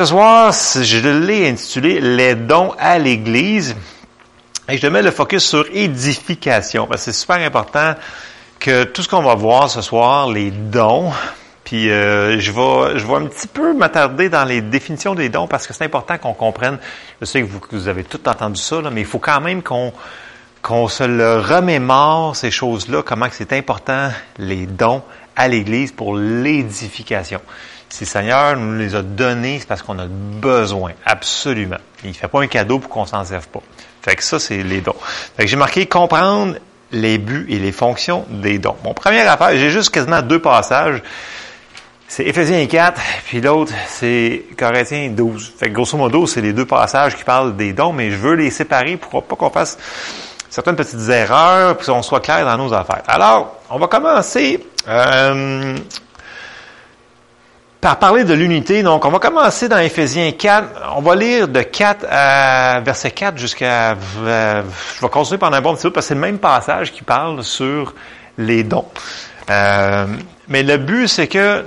Ce soir, je l'ai intitulé Les dons à l'Église. Et je mets le focus sur édification, parce que c'est super important que tout ce qu'on va voir ce soir, les dons, puis euh, je vais je vais un petit peu m'attarder dans les définitions des dons parce que c'est important qu'on comprenne. Je sais que vous, avez tout entendu ça, mais il faut quand même qu'on qu'on se le remémore ces choses-là, comment c'est important les dons à l'Église pour l'édification. Si le Seigneur nous les a donnés, c'est parce qu'on a besoin, absolument. Il ne fait pas un cadeau pour qu'on s'en serve pas. Fait que ça, c'est les dons. Fait que j'ai marqué comprendre les buts et les fonctions des dons. Mon premier affaire, j'ai juste quasiment deux passages. C'est Éphésiens 4, puis l'autre, c'est Corinthiens 12. Fait que grosso modo, c'est les deux passages qui parlent des dons, mais je veux les séparer pour pas qu'on fasse certaines petites erreurs, puis qu'on soit clair dans nos affaires. Alors, on va commencer euh, par parler de l'unité. Donc, on va commencer dans Éphésiens 4. On va lire de 4 à verset 4 jusqu'à... Je vais continuer pendant un bon petit peu parce que c'est le même passage qui parle sur les dons. Euh, mais le but, c'est que...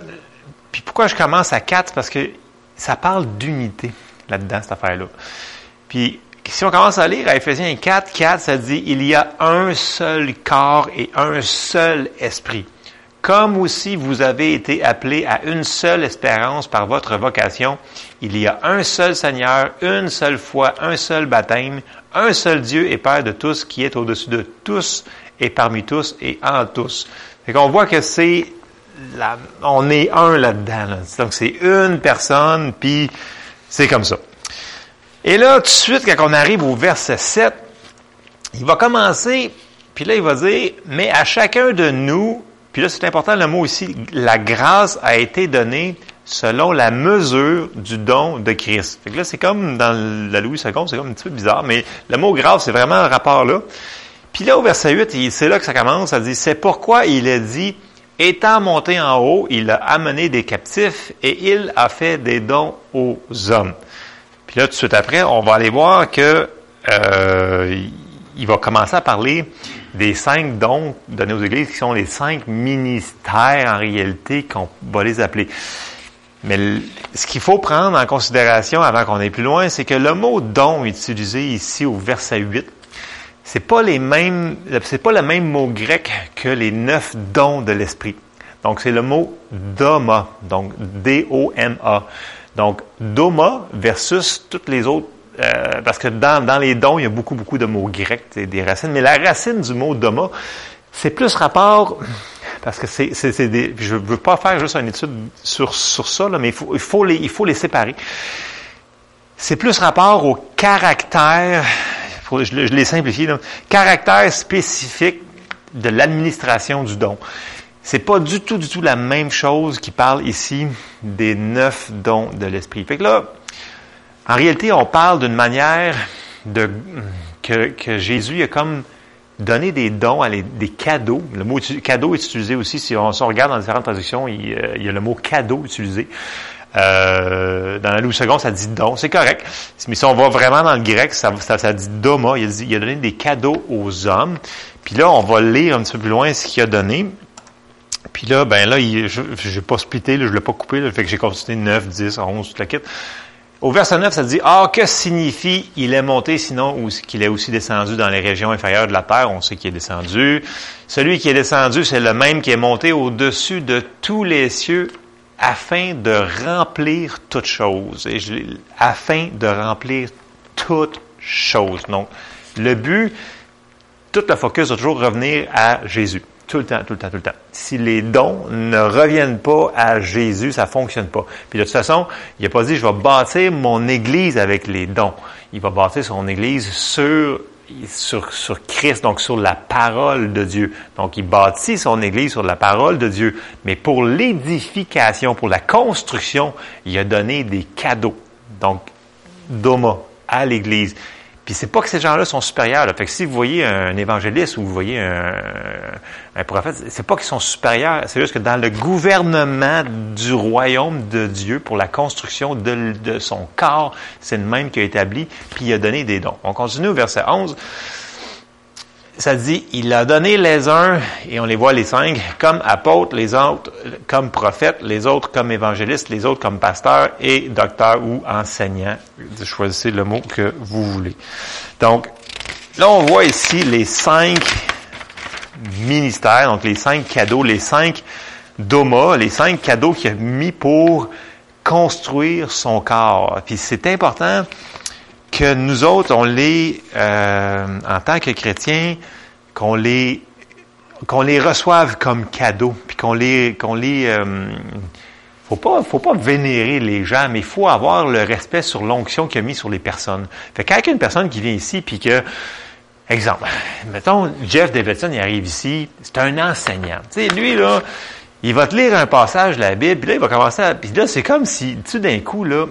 Puis pourquoi je commence à 4? Parce que ça parle d'unité là-dedans, cette affaire-là. Puis si on commence à lire à Éphésiens 4, 4, ça dit, il y a un seul corps et un seul esprit comme aussi vous avez été appelés à une seule espérance par votre vocation, il y a un seul Seigneur, une seule foi, un seul baptême, un seul Dieu et Père de tous qui est au-dessus de tous et parmi tous et en tous. Fait qu'on voit que c'est la, on est un là-dedans. Donc c'est une personne, puis c'est comme ça. Et là, tout de suite, quand on arrive au verset 7, il va commencer, puis là, il va dire, mais à chacun de nous, puis là, c'est important le mot ici, la grâce a été donnée selon la mesure du don de Christ. Fait que là, c'est comme dans la Louis II, c'est comme un petit peu bizarre, mais le mot grâce, c'est vraiment un rapport là. Puis là, au verset 8, c'est là que ça commence, ça dit, c'est pourquoi il a dit, étant monté en haut, il a amené des captifs et il a fait des dons aux hommes. Puis là, tout de suite après, on va aller voir que euh, il va commencer à parler des cinq dons donnés aux églises qui sont les cinq ministères en réalité qu'on va les appeler. Mais ce qu'il faut prendre en considération avant qu'on aille plus loin, c'est que le mot don utilisé ici au verset 8, c'est pas les mêmes, c'est pas le même mot grec que les neuf dons de l'esprit. Donc c'est le mot doma, donc D-O-M-A. Donc doma versus toutes les autres euh, parce que dans, dans, les dons, il y a beaucoup, beaucoup de mots grecs, des racines. Mais la racine du mot doma, c'est plus rapport, parce que c'est, c'est, des, je veux pas faire juste une étude sur, sur ça, là, mais il faut, il, faut les, il faut les séparer. C'est plus rapport au caractère, je, je l'ai simplifié, là, caractère spécifique de l'administration du don. C'est pas du tout, du tout la même chose qui parle ici des neuf dons de l'esprit. Fait que là, en réalité, on parle d'une manière de, que, Jésus a comme donné des dons, des cadeaux. Le mot cadeau est utilisé aussi, si on, regarde dans différentes traductions, il, euh, il y a le mot cadeau utilisé. Euh, dans la Louis II, ça dit don, c'est correct. Mais si on va vraiment dans le grec, ça, dit doma. Il a, il donné des cadeaux aux hommes. Puis là, on va lire un petit peu plus loin ce qu'il a donné. Puis là, ben là, je n'ai pas splitté, je l'ai pas coupé, là, fait que j'ai continué 9, 10, 11, toute la kit. Au verset 9, ça dit, Ah, que signifie il est monté, sinon qu'il est aussi descendu dans les régions inférieures de la terre? On sait qu'il est descendu. Celui qui est descendu, c'est le même qui est monté au-dessus de tous les cieux afin de remplir toutes choses. Et je, afin de remplir toutes choses. Donc, le but, tout le focus doit toujours revenir à Jésus. Tout le temps, tout le temps, tout le temps. Si les dons ne reviennent pas à Jésus, ça fonctionne pas. Puis de toute façon, il n'a pas dit, je vais bâtir mon Église avec les dons. Il va bâtir son Église sur, sur, sur Christ, donc sur la parole de Dieu. Donc il bâtit son Église sur la parole de Dieu. Mais pour l'édification, pour la construction, il a donné des cadeaux. Donc, doma à l'Église. Puis c'est pas que ces gens-là sont supérieurs. Là. Fait que si vous voyez un évangéliste ou vous voyez un, un prophète, c'est pas qu'ils sont supérieurs, c'est juste que dans le gouvernement du royaume de Dieu pour la construction de, son corps, c'est le même qui a établi, puis il a donné des dons. On continue au verset 11. Ça dit, il a donné les uns, et on les voit les cinq, comme apôtres, les autres comme prophètes, les autres comme évangélistes, les autres comme pasteurs et docteurs ou enseignants. Choisissez le mot que vous voulez. Donc, là, on voit ici les cinq ministères, donc les cinq cadeaux, les cinq domas, les cinq cadeaux qu'il a mis pour construire son corps. Puis c'est important que nous autres, on les, euh, en tant que chrétiens, qu'on les, qu'on les reçoive comme cadeaux, puis qu'on les, qu'on les, euh, faut pas, faut pas vénérer les gens, mais il faut avoir le respect sur l'onction qu'il a mis sur les personnes. Fait qu'avec une personne qui vient ici, puis que, exemple, mettons, Jeff Davidson, il arrive ici, c'est un enseignant. Tu sais, lui, là, il va te lire un passage de la Bible, puis là, il va commencer à... Puis là, c'est comme si, tu d'un coup, là,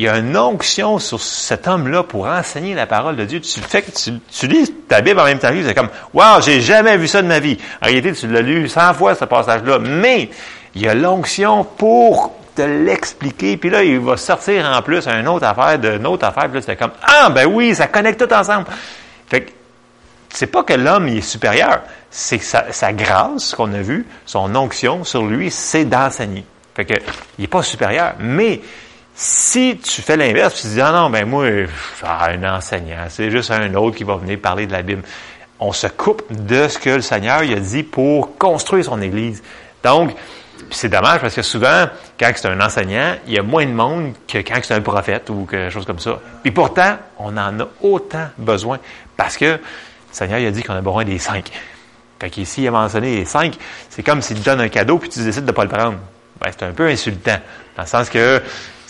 il y a une onction sur cet homme-là pour enseigner la parole de Dieu. Tu fais tu, lis ta Bible en même temps que c'est comme Wow, j'ai jamais vu ça de ma vie. En réalité, tu l'as lu cent fois ce passage-là, mais il y a l'onction pour te l'expliquer, puis là, il va sortir en plus une autre affaire, d'une autre affaire, puis là, c'est comme Ah ben oui, ça connecte tout ensemble. Fait que c'est pas que l'homme est supérieur, c'est sa, sa grâce qu'on a vue, son onction sur lui, c'est d'enseigner. Fait que il est pas supérieur, mais si tu fais l'inverse, tu dis, ah non, ben moi, ah, un enseignant, c'est juste un autre qui va venir parler de la Bible. On se coupe de ce que le Seigneur a dit pour construire son Église. Donc, c'est dommage parce que souvent, quand c'est un enseignant, il y a moins de monde que quand c'est un prophète ou quelque chose comme ça. Puis pourtant, on en a autant besoin parce que le Seigneur a dit qu'on a besoin des cinq. Fait qu'ici, il a mentionné les cinq, c'est comme s'il te donne un cadeau puis tu décides de ne pas le prendre. Ben, c'est un peu insultant. Dans le sens que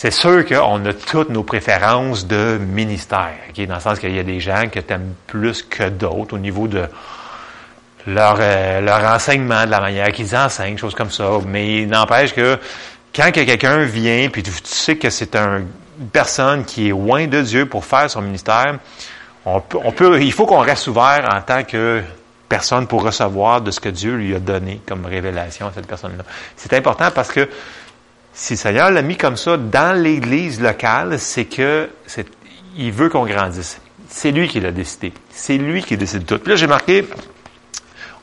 c'est sûr qu'on a toutes nos préférences de ministère, dans le sens qu'il y a des gens que tu aimes plus que d'autres au niveau de leur, euh, leur enseignement, de la manière qu'ils enseignent, choses comme ça. Mais il n'empêche que quand quelqu'un vient, puis tu, sais que c'est une personne qui est loin de Dieu pour faire son ministère, on peut, on peut il faut qu'on reste ouvert en tant que personne pour recevoir de ce que Dieu lui a donné comme révélation à cette personne-là. C'est important parce que si le Seigneur l'a mis comme ça dans l'Église locale, c'est que il veut qu'on grandisse. C'est lui qui l'a décidé. C'est lui qui décide tout. Puis là, j'ai marqué,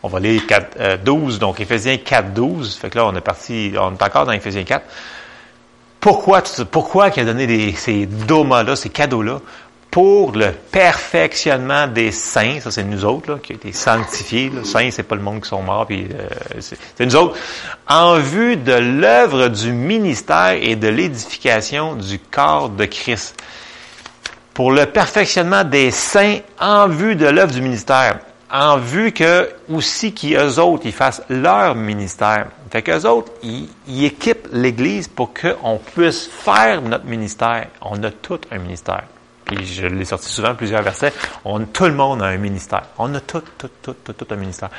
on va lire 4, 12, euh, donc Éphésiens 4, 12. Fait que là, on est parti, on est encore dans Éphésiens 4. Pourquoi, pourquoi il a donné ces domas-là, ces cadeaux-là? Pour le perfectionnement des saints, ça c'est nous autres là, qui a été sanctifiés. Là. Saints, c'est pas le monde qui sont morts, puis euh, c'est nous autres. En vue de l'œuvre du ministère et de l'édification du corps de Christ. Pour le perfectionnement des saints en vue de l'œuvre du ministère. En vue que aussi qu'eux autres, ils fassent leur ministère. Fait qu'eux autres, ils, ils équipent l'Église pour qu'on puisse faire notre ministère. On a tout un ministère puis je l'ai sorti souvent plusieurs versets, on, tout le monde a un ministère. On a tout, tout, tout, tout, tout un ministère.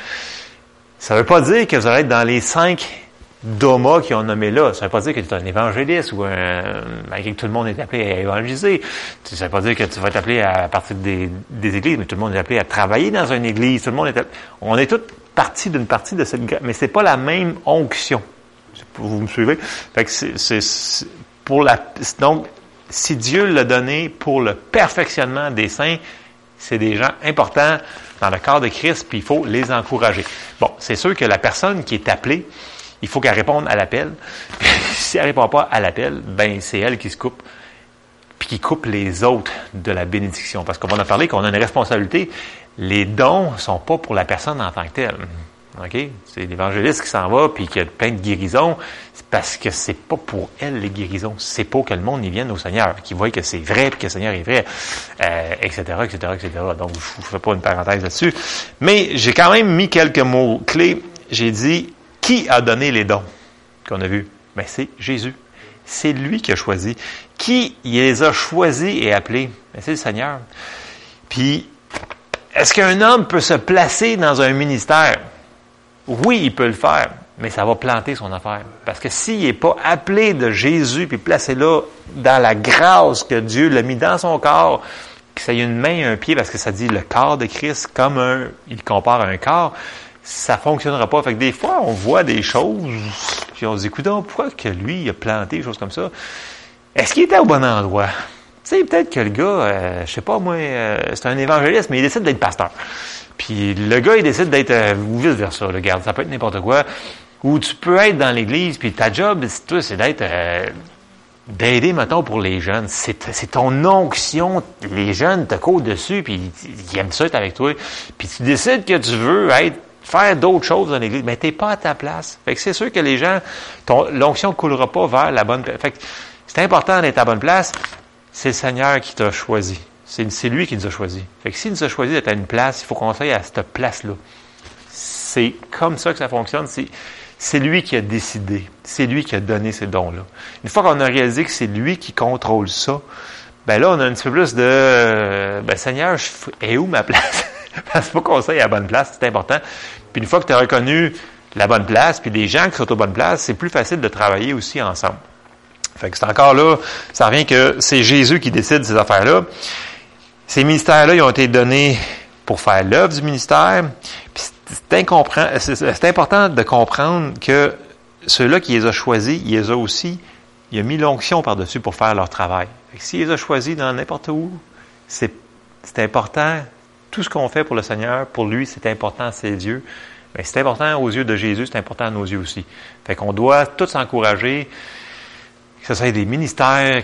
Ça ne veut pas dire que vous allez être dans les cinq domas qui ont nommé là. Ça ne veut pas dire que tu es un évangéliste ou un, que tout le monde est appelé à évangéliser. Ça ne veut pas dire que tu vas être appelé à partir des, églises, mais tout le monde est appelé à travailler dans une église. Tout le monde est On est toutes partie d'une partie de cette, mais c'est pas la même onction. Vous me suivez? Fait que c'est, pour la, donc, si Dieu l'a donné pour le perfectionnement des saints, c'est des gens importants dans le corps de Christ, puis il faut les encourager. Bon, c'est sûr que la personne qui est appelée, il faut qu'elle réponde à l'appel. si elle ne répond pas à l'appel, ben c'est elle qui se coupe, puis qui coupe les autres de la bénédiction. Parce qu'on va en parler qu'on a une responsabilité. Les dons sont pas pour la personne en tant que telle. OK? C'est l'évangéliste qui s'en va, puis qui a plein de guérisons, parce que c'est pas pour elle les guérisons, c'est pour que le monde y vienne au Seigneur, qu'il voit que c'est vrai, puis que le Seigneur est vrai, etc., etc., etc. Donc, je ne fais pas une parenthèse là-dessus. Mais j'ai quand même mis quelques mots clés. J'ai dit, qui a donné les dons qu'on a vus? Ben, c'est Jésus. C'est lui qui a choisi. Qui les a choisis et appelés? Ben, c'est le Seigneur. Puis, est-ce qu'un homme peut se placer dans un ministère? Oui, il peut le faire, mais ça va planter son affaire. Parce que s'il n'est pas appelé de Jésus, puis placé là, dans la grâce que Dieu l'a mis dans son corps, que ça ait une main et un pied, parce que ça dit le corps de Christ comme un, il compare à un corps, ça fonctionnera pas. Fait que des fois, on voit des choses, puis on se dit, écoute, pourquoi que lui, a planté des choses comme ça? Est-ce qu'il était au bon endroit? Sais, peut-être que le gars, euh, je sais pas moi, euh, c'est un évangéliste, mais il décide d'être pasteur. Puis le gars, il décide d'être, euh, ou vice-versa, le garde, ça peut être n'importe quoi. Ou tu peux être dans l'église, puis ta job, toi, c'est d'être, d'aider, mettons, pour les jeunes. C'est ton onction. Les jeunes te courent dessus, puis ils aiment ça être avec toi. Puis tu décides que tu veux être faire d'autres choses dans l'Église, mais tu n'es pas à ta place. Fait que c'est sûr que les gens, l'onction ne coulera pas vers la bonne place. Fait que c'est important d'être à la bonne place. C'est le Seigneur qui t'a choisi. C'est lui qui nous a choisi. Fait que s'il nous a choisi d'être à une place, il faut qu'on soit à cette place-là. C'est comme ça que ça fonctionne. C'est lui qui a décidé. C'est lui qui a donné ces dons-là. Une fois qu'on a réalisé que c'est lui qui contrôle ça, ben là, on a un petit peu plus de, ben Seigneur, est où ma place? Parce faut qu'on à la bonne place, c'est important. Puis une fois que tu as reconnu la bonne place, puis les gens qui sont aux bonnes places, c'est plus facile de travailler aussi ensemble. Fait que c'est encore là, ça revient que c'est Jésus qui décide ces affaires-là. Ces ministères-là, ils ont été donnés pour faire l'œuvre du ministère. C'est important de comprendre que ceux-là qui les a choisis, il les a aussi, il a mis l'onction par-dessus pour faire leur travail. S'il les a choisis dans n'importe où, c'est important tout ce qu'on fait pour le Seigneur, pour lui, c'est important à ses yeux. Mais c'est important aux yeux de Jésus, c'est important à nos yeux aussi. Fait qu'on doit tous s'encourager, que ce soit des ministères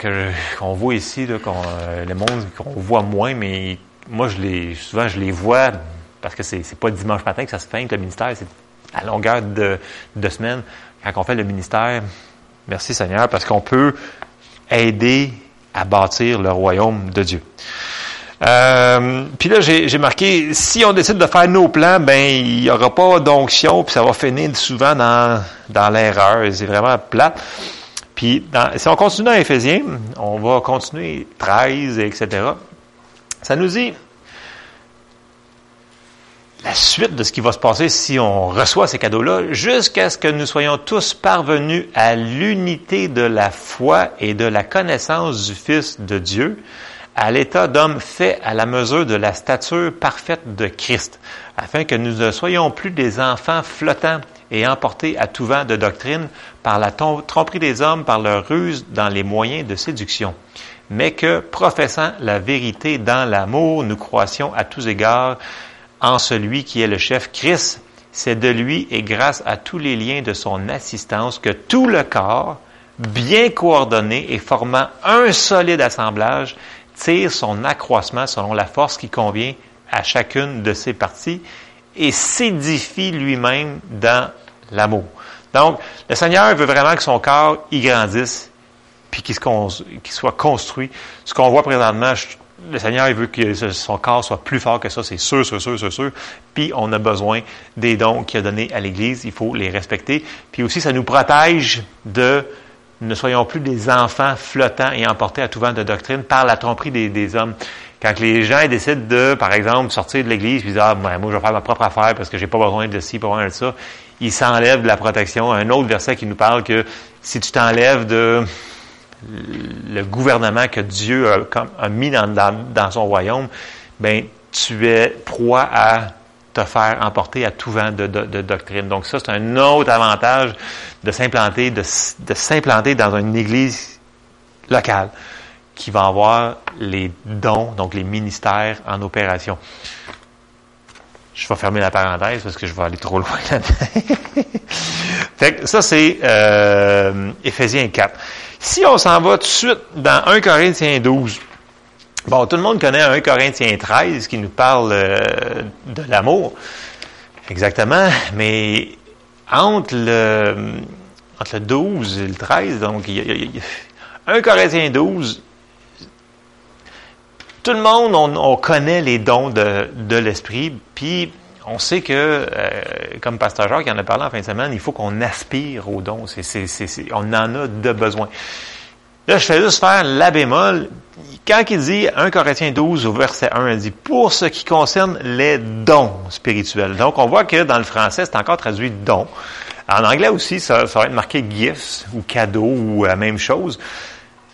qu'on voit ici, là, qu'on, euh, le monde qu'on voit moins, mais moi, je les, souvent, je les vois parce que c'est, c'est pas dimanche matin que ça se que le ministère, c'est à longueur de, de semaine. Quand on fait le ministère, merci Seigneur, parce qu'on peut aider à bâtir le royaume de Dieu. Euh, puis là, j'ai marqué, si on décide de faire nos plans, ben il n'y aura pas d'onction, puis ça va finir souvent dans, dans l'erreur. C'est vraiment plat. Puis si on continue dans Éphésiens, on va continuer 13, etc. Ça nous dit la suite de ce qui va se passer si on reçoit ces cadeaux-là, jusqu'à ce que nous soyons tous parvenus à l'unité de la foi et de la connaissance du Fils de Dieu, à l'état d'homme fait à la mesure de la stature parfaite de Christ, afin que nous ne soyons plus des enfants flottants et emportés à tout vent de doctrine par la tromperie des hommes, par leur ruse dans les moyens de séduction, mais que, professant la vérité dans l'amour, nous croissions à tous égards en celui qui est le chef Christ. C'est de lui et grâce à tous les liens de son assistance que tout le corps, bien coordonné et formant un solide assemblage, tire son accroissement selon la force qui convient à chacune de ses parties et s'édifie lui-même dans l'amour. Donc, le Seigneur veut vraiment que son corps y grandisse, puis qu'il soit construit. Ce qu'on voit présentement, le Seigneur veut que son corps soit plus fort que ça, c'est sûr, c'est sûr, c'est sûr. Puis on a besoin des dons qu'il a donnés à l'Église, il faut les respecter. Puis aussi, ça nous protège de ne soyons plus des enfants flottants et emportés à tout vent de doctrine par la tromperie des, hommes. Quand les gens décident de, par exemple, sortir de l'Église et disent Ah, ben, moi, je vais faire ma propre affaire parce que j'ai pas besoin de ci, pas besoin de ça, ils s'enlèvent de la protection. Un autre verset qui nous parle que si tu t'enlèves de le gouvernement que Dieu a, mis dans, son royaume, ben tu es proie à te faire emporter à tout vent de, doctrine. Donc ça, c'est un autre avantage de s'implanter, de, s'implanter dans une église locale qui va avoir les dons, donc les ministères en opération. Je vais fermer la parenthèse parce que je vais aller trop loin là-dedans. ça, c'est euh, Éphésiens 4. Si on s'en va tout de suite dans 1 Corinthiens 12, Bon, tout le monde connaît 1 Corinthiens 13 qui nous parle euh, de l'amour. Exactement. Mais entre le, entre le 12 et le 13, donc, il y a, 1 Corinthiens 12, tout le monde, on, connaît les dons de, de l'esprit, puis on sait que, euh, comme Pasteur Jacques en a parlé en fin de semaine, il faut qu'on aspire aux dons. On en a de besoin. Là, je fais juste faire la bémol. Quand il dit 1 Corinthiens 12 au verset 1, il dit pour ce qui concerne les dons spirituels. Donc, on voit que dans le français, c'est encore traduit dons. En anglais aussi, ça, va être marqué gifts ou cadeaux ou la même chose.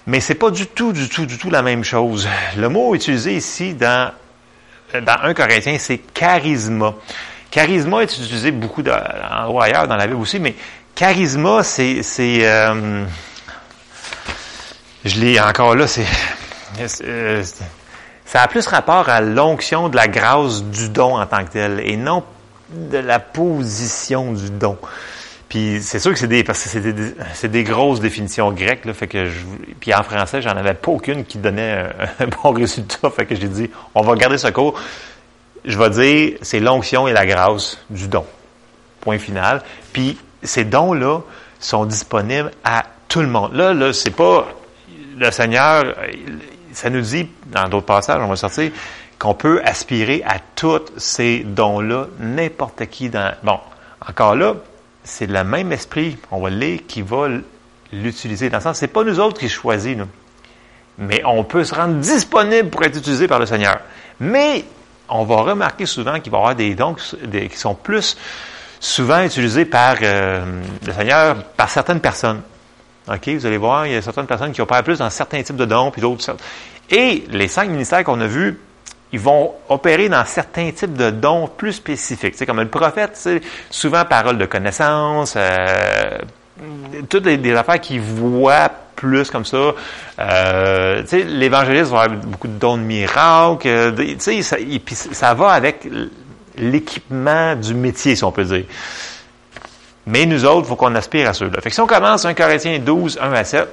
Mais c'est pas du tout, du tout, du tout la même chose. Le mot utilisé ici dans, dans 1 Corinthiens, c'est charisma. Charisma est utilisé beaucoup d'endroits ailleurs dans la Bible aussi, mais charisma, c'est, c'est, euh, je l'ai encore là, c'est, euh, ça a plus rapport à l'onction de la grâce du don en tant que tel et non de la position du don. Puis c'est sûr que c'est des parce que c'est des, grosses définitions grecques là, fait que je, puis en français j'en avais pas aucune qui donnait un, un, bon résultat, fait que j'ai dit on va garder ce cours. Je vais dire c'est l'onction et la grâce du don. Point final. Puis ces dons là sont disponibles à tout le monde. Là là c'est pas le Seigneur ça nous dit dans d'autres passages on va sortir qu'on peut aspirer à tous ces dons là n'importe qui dans bon encore là c'est le même esprit, on va lire, qui va l'utiliser. Dans le sens, c'est pas nous autres qui choisissons, nous. Mais on peut se rendre disponible pour être utilisé par le Seigneur. Mais on va remarquer souvent qu'il va y avoir des dons qui sont plus souvent utilisés par euh, le Seigneur, par certaines personnes. OK? Vous allez voir, il y a certaines personnes qui opèrent plus dans certains types de dons, puis d'autres. Et les cinq ministères qu'on a vus, ils vont opérer dans certains types de dons plus spécifiques. C'est comme le prophète, c'est souvent parole de connaissance, euh, toutes des, affaires qui voient plus comme ça. Euh, L'évangéliste va avoir beaucoup de dons de miracles. Euh, ça, ça va avec l'équipement du métier, si on peut dire. Mais nous autres, il faut qu'on aspire à ceux-là. Fait que si on commence 1 Corinthiens 12, 1 à 7,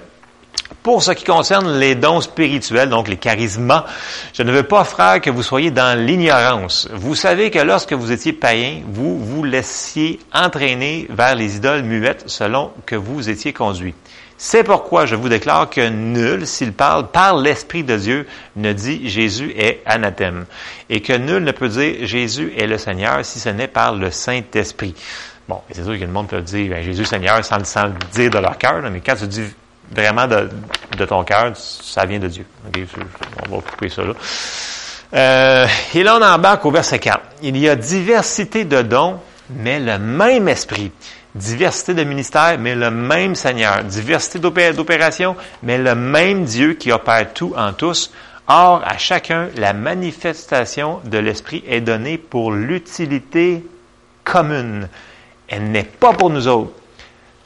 pour ce qui concerne les dons spirituels, donc les charismas, je ne veux pas, frère, que vous soyez dans l'ignorance. Vous savez que lorsque vous étiez païen, vous vous laissiez entraîner vers les idoles muettes selon que vous étiez conduit. C'est pourquoi je vous déclare que nul, s'il parle par l'Esprit de Dieu, ne dit Jésus est anathème, et que nul ne peut dire Jésus est le Seigneur si ce n'est par le Saint-Esprit. Bon, c'est sûr que le monde peut dire ben, Jésus Seigneur sans, sans, le dire de leur cœur, mais quand tu dis vraiment de, ton cœur, ça vient de Dieu. on va couper ça là. Euh, et là, on embarque au verset 4. Il y a diversité de dons, mais le même esprit. Diversité de ministères, mais le même Seigneur. Diversité d'opérations, mais le même Dieu qui opère tout en tous. Or, à chacun, la manifestation de l'Esprit est donnée pour l'utilité commune. Elle n'est pas pour nous autres.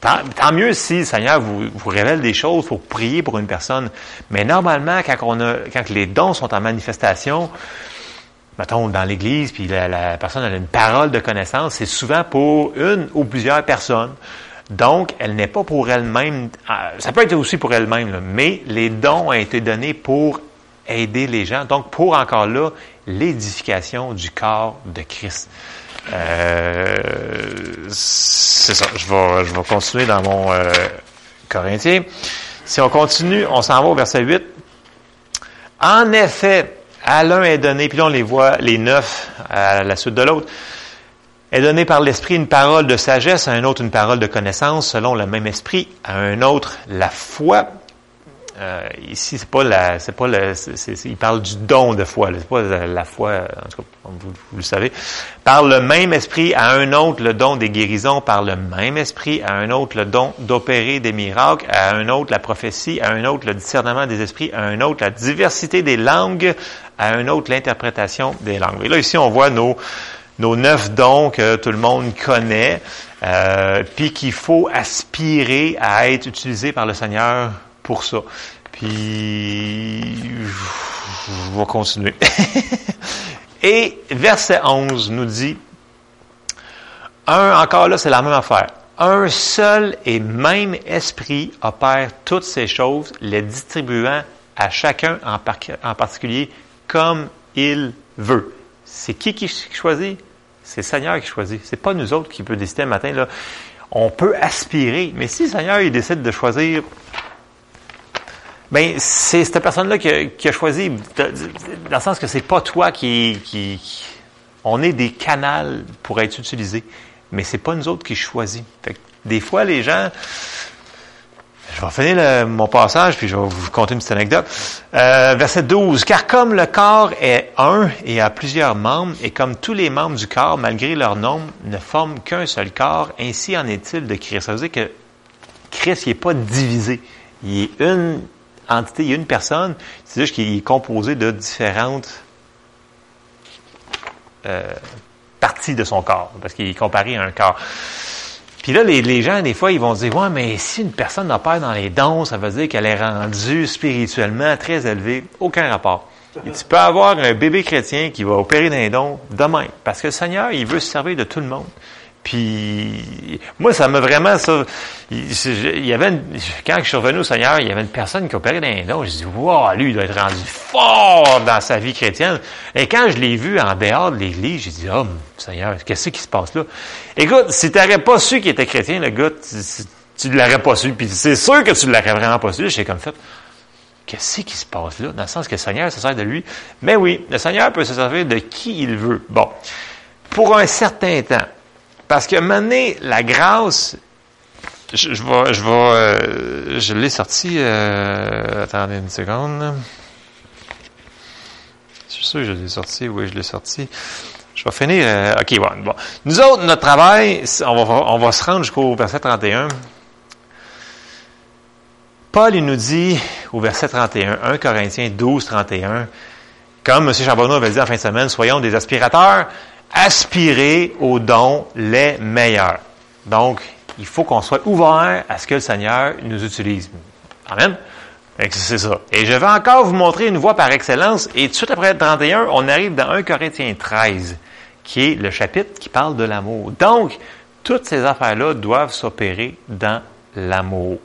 Tant, mieux si le Seigneur vous, révèle des choses pour prier pour une personne. Mais normalement, quand, on a, quand les dons sont en manifestation, mettons dans l'Église, puis la, personne a une parole de connaissance, c'est souvent pour une ou plusieurs personnes. Donc, elle n'est pas pour elle-même. Ah, ça peut être aussi pour elle-même, mais les dons ont été donnés pour aider les gens. Donc, pour encore là, l'édification du corps de Christ. Euh, c'est ça. Je vais, je vais continuer dans mon euh, Corinthien. Si on continue, on s'en va au verset 8. En effet, à l'un est donné, puis là on les voit, les neuf à la suite de l'autre, est donné par l'Esprit une parole de sagesse, à un autre une parole de connaissance, selon le même Esprit, à un autre la foi, euh, ici, c'est pas la, c'est pas le, il parle du don de foi, c'est pas la, foi, en tout cas, vous, vous, le savez. Par le même esprit à un autre le don des guérisons, par le même esprit à un autre le don d'opérer des miracles, à un autre la prophétie, à un autre le discernement des esprits, à un autre la diversité des langues, à un autre l'interprétation des langues. Et là, ici, on voit nos, nos neuf dons que tout le monde connaît, euh, puis qu'il faut aspirer à être utilisés par le Seigneur pour ça. Puis, je vais continuer. Et verset 11 nous dit, un, encore là, c'est la même affaire. Un seul et même esprit opère toutes ces choses, les distribuant à chacun en, particulier comme il veut. C'est qui qui choisit? C'est le Seigneur qui choisit. C'est pas nous autres qui peut décider un matin, là. On peut aspirer, mais si le Seigneur décide de choisir ben c'est cette personne-là qui, a choisi, dans le sens que c'est pas toi qui, on est des canals pour être utilisés, mais c'est pas nous autres qui choisit. Fait des fois, les gens, je vais finir mon passage, puis je vais vous conter une petite anecdote. Euh, verset 12. Car comme le corps est un et a plusieurs membres, et comme tous les membres du corps, malgré leur nombre, ne forment qu'un seul corps, ainsi en est-il de Christ. Ça veut dire que Christ, n'est pas divisé. Il est une entité, il y a une personne, c'est juste qu'il est composé de différentes euh, parties de son corps, parce qu'il est comparé à un corps. Puis là, les, les, gens, des fois, ils vont dire, ouais, mais si une personne opère dans les dons, ça veut dire qu'elle est rendue spirituellement très élevée. Aucun rapport. Et tu peux avoir un bébé chrétien qui va opérer dans les dons demain. Parce que le Seigneur, il veut se servir de tout le monde. Puis moi, ça m'a vraiment ça. Il y avait une, quand je suis revenu au Seigneur, il y avait une personne qui opérait dans les dons. Je dis wow, lui, il doit être rendu fort dans sa vie chrétienne. Et quand je l'ai vu en dehors de l'Église, j'ai dit oh Seigneur, qu'est-ce qui se passe là? Écoute, si tu n'aurais pas su qu'il était chrétien, le gars, tu ne l'aurais pas su. Puis c'est sûr que tu ne l'aurais vraiment pas su. J'ai comme fait. Qu'est-ce qui se passe là? Dans le sens que le Seigneur se sert de lui. Mais oui, le Seigneur peut se servir de qui il veut. Bon. Pour un certain temps. Parce que maintenant, la grâce, je, euh, l'ai sorti, euh, attendez une seconde. Je suis sûr que je l'ai sorti, oui, je l'ai sorti. Je vais finir, euh, ok, bon, bon. Nous autres, notre travail, on va, on va se rendre jusqu'au verset 31. Paul, il nous dit au verset 31, 1 Corinthiens 12, 31, comme M. Charbonneau avait dit en fin de semaine, soyons des aspirateurs aspirer aux dons les meilleurs. Donc, il faut qu'on soit ouvert à ce que le Seigneur nous utilise. Amen. C'est ça. Et je vais encore vous montrer une voie par excellence. Et tout de suite après 31, on arrive dans 1 Corinthiens 13, qui est le chapitre qui parle de l'amour. Donc, toutes ces affaires-là doivent s'opérer dans l'amour.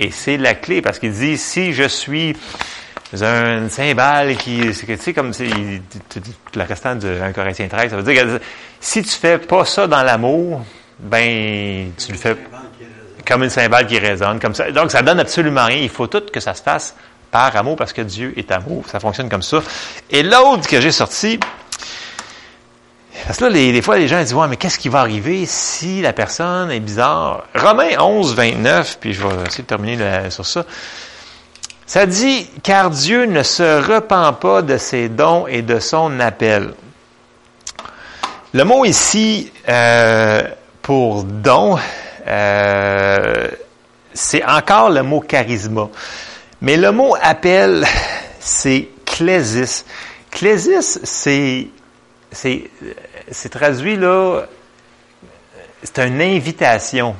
Et c'est la clé parce qu'il dit, si je suis un cymbale qui, tu sais, comme le restant de 1 Corinthiens 13, ça veut dire que si tu fais pas ça dans l'amour, ben, tu le fais comme une cymbale qui résonne, comme ça. Donc, ça donne absolument rien. Il faut tout que ça se fasse par amour parce que Dieu est amour. Ça fonctionne comme ça. Et l'autre que j'ai sorti, parce que là, les, des fois, les gens disent, ouais, mais qu'est-ce qui va arriver si la personne est bizarre? Romains 11, 29, puis je vais essayer de terminer sur ça. Ça dit, car Dieu ne se repent pas de ses dons et de son appel. Le mot ici euh, pour don, euh, c'est encore le mot charisma. Mais le mot appel, c'est clésis. Clésis, c'est, c'est, c'est traduit là, c'est une invitation.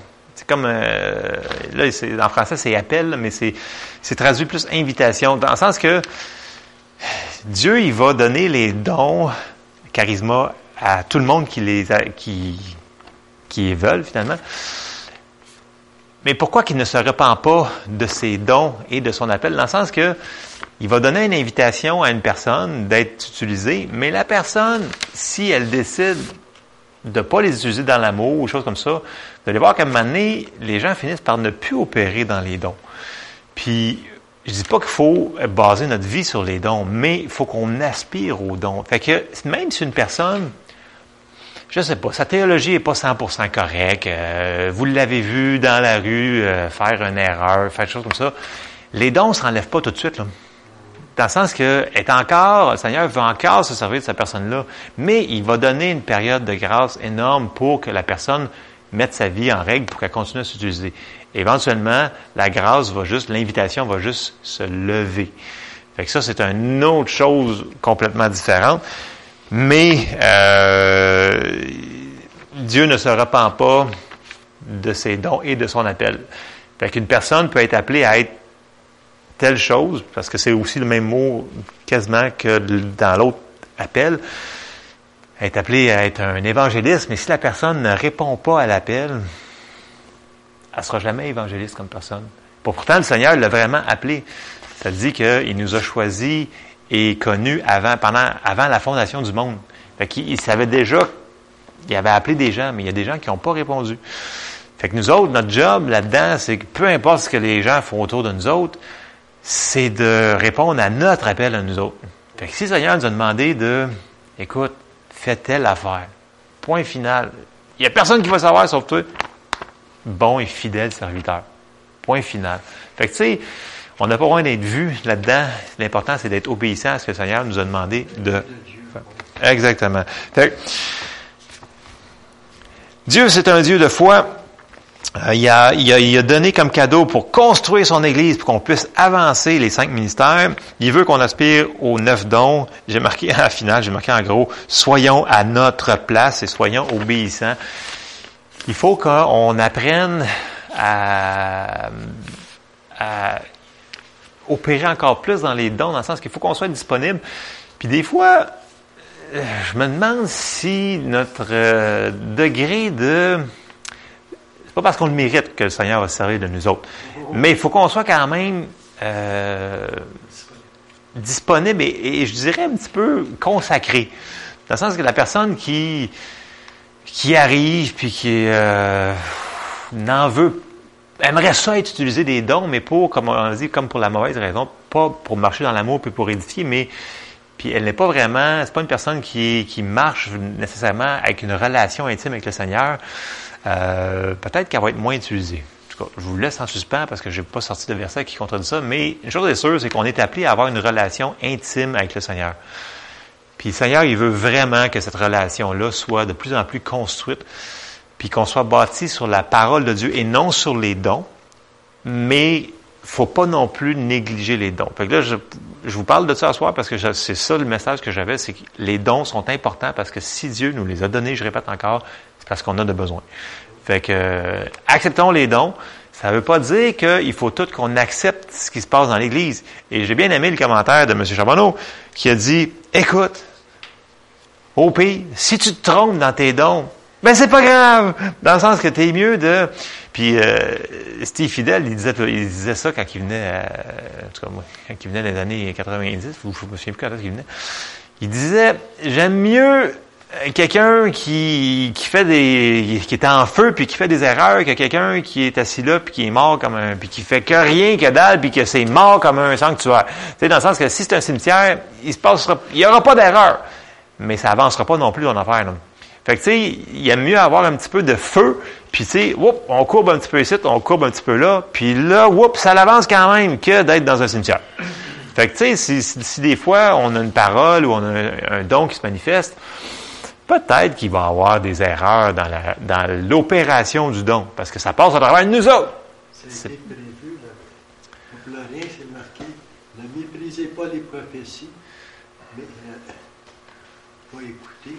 C'est comme, euh, là, en français, c'est appel, mais c'est, c'est traduit plus invitation, dans le sens que Dieu, il va donner les dons, charisma, à tout le monde qui les, qui, qui les veulent, finalement. Mais pourquoi qu'il ne se repent pas de ses dons et de son appel? Dans le sens que il va donner une invitation à une personne d'être utilisée, mais la personne, si elle décide de ne pas les utiliser dans l'amour ou choses comme ça, vous allez voir qu'à un moment donné, les gens finissent par ne plus opérer dans les dons. Puis, je dis pas qu'il faut baser notre vie sur les dons, mais il faut qu'on aspire aux dons. Fait que même si une personne, je sais pas, sa théologie est pas 100% correcte, euh, vous l'avez vu dans la rue euh, faire une erreur, faire des choses comme ça, les dons ne se renlèvent pas tout de suite. Là dans le sens que est encore, le Seigneur veut encore se servir de cette personne-là, mais il va donner une période de grâce énorme pour que la personne mette sa vie en règle pour qu'elle continue à s'utiliser. Éventuellement, la grâce va juste, l'invitation va juste se lever. Fait que ça, c'est une autre chose complètement différente. Mais euh, Dieu ne se repent pas de ses dons et de son appel. Fait qu'une personne peut être appelée à être telle chose, parce que c'est aussi le même mot quasiment que dans l'autre appel, est appelé à être un évangéliste, mais si la personne ne répond pas à l'appel, elle ne sera jamais évangéliste comme personne. Pourtant, le Seigneur l'a vraiment appelé. Ça dit qu'il nous a choisis et connus avant, pendant, avant la fondation du monde. Fait il savait déjà, il avait appelé des gens, mais il y a des gens qui n'ont pas répondu. Fait que nous autres, notre job là-dedans, c'est que peu importe ce que les gens font autour de nous autres, c'est de répondre à notre appel à nous autres. Fait que si le Seigneur nous a demandé de, écoute, fais telle affaire, point final, il n'y a personne qui va savoir sauf toi, bon et fidèle serviteur. Point final. Fait que tu sais, on n'a pas besoin d'être vu là-dedans. L'important, c'est d'être obéissant à ce que le Seigneur nous a demandé de. Exactement. Fait que, Dieu, c'est un Dieu de foi. Euh, il, a, il, a, donné comme cadeau pour construire son Église, pour qu'on puisse avancer les cinq ministères. Il veut qu'on aspire aux neuf dons. J'ai marqué à la finale, j'ai marqué en gros, soyons à notre place et soyons obéissants. il faut qu'on apprenne à, opérer encore plus dans les dons, dans le sens qu'il faut qu'on soit disponible. Puis des fois, euh, je me demande si notre euh, degré de... Pas parce qu'on le mérite que le Seigneur va se servir de nous autres, mais il faut qu'on soit quand même euh, disponible et, je dirais un petit peu consacré. Dans le sens que la personne qui, qui arrive puis qui n'en veut aimerait ça être utilisé des dons, mais pour, comme on dit, comme pour la mauvaise raison, pas pour marcher dans l'amour puis pour édifier, mais puis elle n'est pas vraiment, c'est pas une personne qui, qui marche nécessairement avec une relation intime avec le Seigneur. Euh, peut-être qu'elle va être moins utilisée. En tout cas, je vous laisse en suspens parce que je n'ai pas sorti de verset qui contredit ça, mais une chose est sûre, c'est qu'on est appelé à avoir une relation intime avec le Seigneur. Puis le Seigneur, il veut vraiment que cette relation-là soit de plus en plus construite puis qu'on soit bâti sur la parole de Dieu et non sur les dons, mais faut pas non plus négliger les dons. Fait que là, je, vous parle de ça ce soir parce que c'est ça le message que j'avais, c'est que les dons sont importants parce que si Dieu nous les a donnés, je répète encore, parce qu'on a de besoin. Fait que euh, acceptons les dons. Ça ne veut pas dire qu'il faut tout qu'on accepte ce qui se passe dans l'Église. Et j'ai bien aimé le commentaire de M. Charbonneau qui a dit, écoute, au pays, si tu te trompes dans tes dons, ben c'est pas grave, dans le sens que tu es mieux de. Puis euh, Steve Fidel, il disait, il disait ça quand il venait, à, en tout cas moi, quand il venait dans les années 90, ou je me souviens plus quand il venait. Il disait, j'aime mieux quelqu'un qui, qui fait des qui est en feu puis qui fait des erreurs que quelqu'un qui est assis là puis qui est mort comme un puis qui fait que rien que dalle puis que c'est mort comme un sanctuaire. Tu sais dans le sens que si c'est un cimetière, il se passera il y aura pas d'erreur, mais ça avancera pas non plus en affaire. Là. Fait que, tu sais, il aime mieux avoir un petit peu de feu, puis, tu sais, on courbe un petit peu ici, on courbe un petit peu là, puis là, whoop, ça l'avance quand même que d'être dans un cimetière. Fait que, tu sais, si, des fois on a une parole ou on a un, don qui se manifeste, peut-être qu'il va y avoir des erreurs dans, la, dans l'opération du don, parce que ça passe à travers nous autres. C'est prévu, là. C'est marqué, ne méprisez pas les prophéties, mais euh, pas écouter,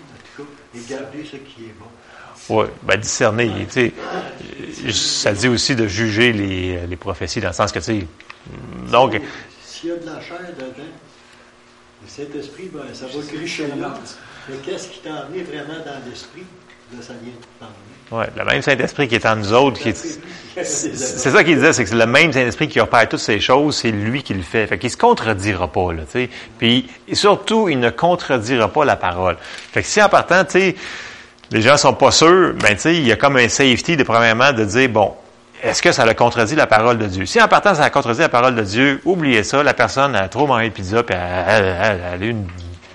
et garder ce qui est bon. Oui, ben discerner. Tu sais, ça dit aussi de juger les, les, prophéties dans le sens que, tu sais, donc... S'il y a de la chair dedans, le Saint-Esprit, ben, ça va crucher là. Mais qu'est-ce qui t'a amené vraiment dans l'esprit? Là, ça vient de. Oui, le même Saint-Esprit qui est en nous autres. Qui c'est ça qu'il disait, c'est que c'est le même Saint-Esprit qui opère toutes ces choses, c'est lui qui le fait. Fait qu'il se contredira pas, là, tu sais. Puis, surtout, il ne contredira pas la parole. Fait que si en partant, tu sais, les gens sont pas sûrs, ben, tu sais, il y a comme un safety de premièrement de dire, bon, est-ce que ça a contredit la parole de Dieu? Si en partant, ça a contredit la parole de Dieu, oubliez ça, la personne a trop mangé de pizza, puis elle, a eu une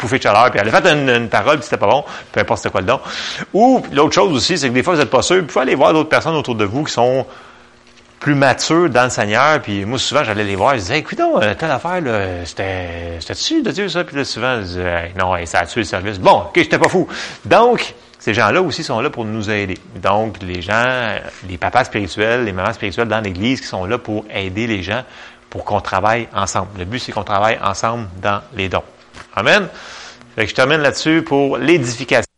bouffée de chaleur, puis elle a fait une, parole, puis c'était pas bon, peu importe c'était quoi le don. Ou l'autre chose aussi, c'est que des fois, vous n'êtes pas sûr, vous pouvez aller voir d'autres personnes autour de vous qui sont plus matures dans le Seigneur, puis moi, souvent, j'allais les voir, je disais, écoute, euh, telle affaire, là, c'était, c'était dessus de Dieu, ça? Puis là, souvent, je disais, non, ça a tué le service. Bon, ok, j'étais pas fou. Donc, ces gens-là aussi sont là pour nous aider. Donc, les gens, les papas spirituels, les mamans spirituelles dans l'Église qui sont là pour aider les gens pour qu'on travaille ensemble. Le but, c'est qu'on travaille ensemble dans les dons. Amen. Fait que je termine là-dessus pour l'édification.